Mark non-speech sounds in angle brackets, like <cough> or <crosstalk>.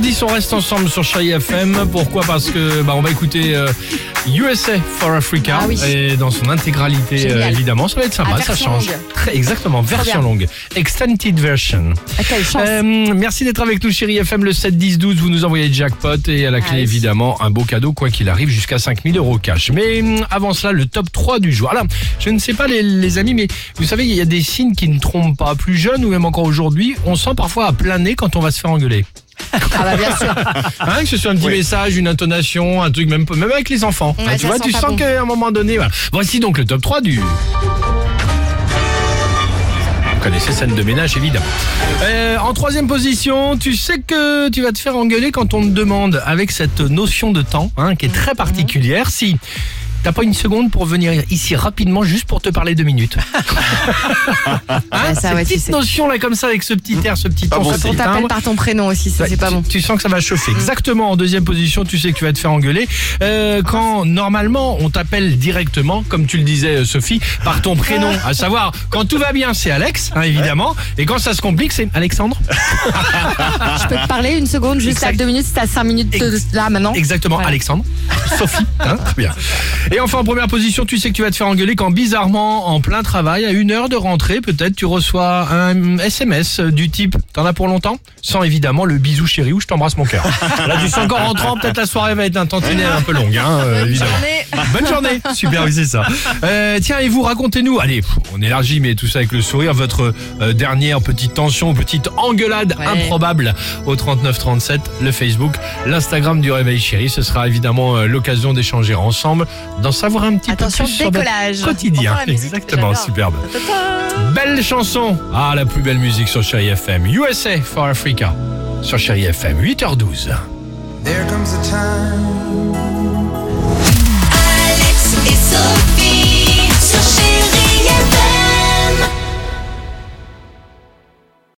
8h10, on reste ensemble sur Chai FM. Pourquoi? Parce que bah, on va écouter euh, USA for Africa Ah oui. et dans son intégralité euh, évidemment. Ça va être sympa, ça change. longue. Très exactement, version longue, extended version. Ah. Euh, merci d'être avec nous, chérie FM, le 7 10 12. Vous nous envoyez jackpot et à la clé, Ah oui. évidemment, un beau cadeau, quoi qu'il arrive, jusqu'à 5000 euros cash. Mais hum, avant cela, le top 3 du jour. Alors, je ne sais pas, les, les amis, mais vous savez, il y a des signes qui ne trompent pas. Plus jeune ou même encore aujourd'hui, on sent parfois à plein nez quand on va se faire engueuler. Ah bah bien sûr. Hein, que ce soit un petit message, une intonation, un truc, même, même avec les enfants. Ouais, Hein, tu ça vois, sent tu pas sens bon. qu'à un moment donné, voilà. Voici donc le top 3 du. Vous connaissez scène de ménage, évidemment. Euh, en troisième position, tu sais que tu vas te faire engueuler quand on te demande, avec cette notion de temps, hein, qui est très particulière, si t'as pas une seconde pour venir ici rapidement, juste pour te parler deux minutes. <laughs> hein, ça, cette ouais, tu petite sais. notion là comme ça, avec ce petit air, ce petit ton, Quand on t'appelle par ton prénom aussi, ça c'est pas tu, bon. tu sens que ça va chauffer. Exactement. En deuxième position, tu sais que tu vas te faire engueuler. Euh, quand normalement on t'appelle directement, comme tu le disais euh, Sophie, par ton prénom. À savoir, quand tout va bien, c'est Alex, hein, évidemment. Et quand ça se complique, c'est Alexandre. <laughs> Je peux te parler une seconde, juste à deux minutes, c'est à cinq minutes de- là maintenant. Exactement, Voilà. Alexandre. Sophie. Hein, <laughs> très bien. Et enfin, en première position, tu sais que tu vas te faire engueuler quand bizarrement, en plein travail, à une heure de rentrée, peut-être, tu reçois un SMS du type T'en as pour longtemps? Sans évidemment le bisou chéri ou je t'embrasse mon cœur. <laughs> Là, tu sais encore rentrant, peut-être la soirée va être un tantinet un peu longue, hein, euh, évidemment. Bonne journée. <laughs> Super, oui, c'est ça. Euh, tiens, et vous, racontez-nous, allez, on élargit, mais tout ça avec le sourire, votre euh, dernière petite tension, petite engueulade Ouais. improbable au 3937, le Facebook, l'Instagram du Réveil Chéri. Ce sera évidemment euh, l'occasion d'échanger ensemble, d'en savoir un petit Attention, peu plus sur votre décollage. quotidien. Musique, Exactement, superbe. Belle Ah, la plus belle musique sur Chéri FM. USA for Africa sur Chéri FM, 8h12. There comes time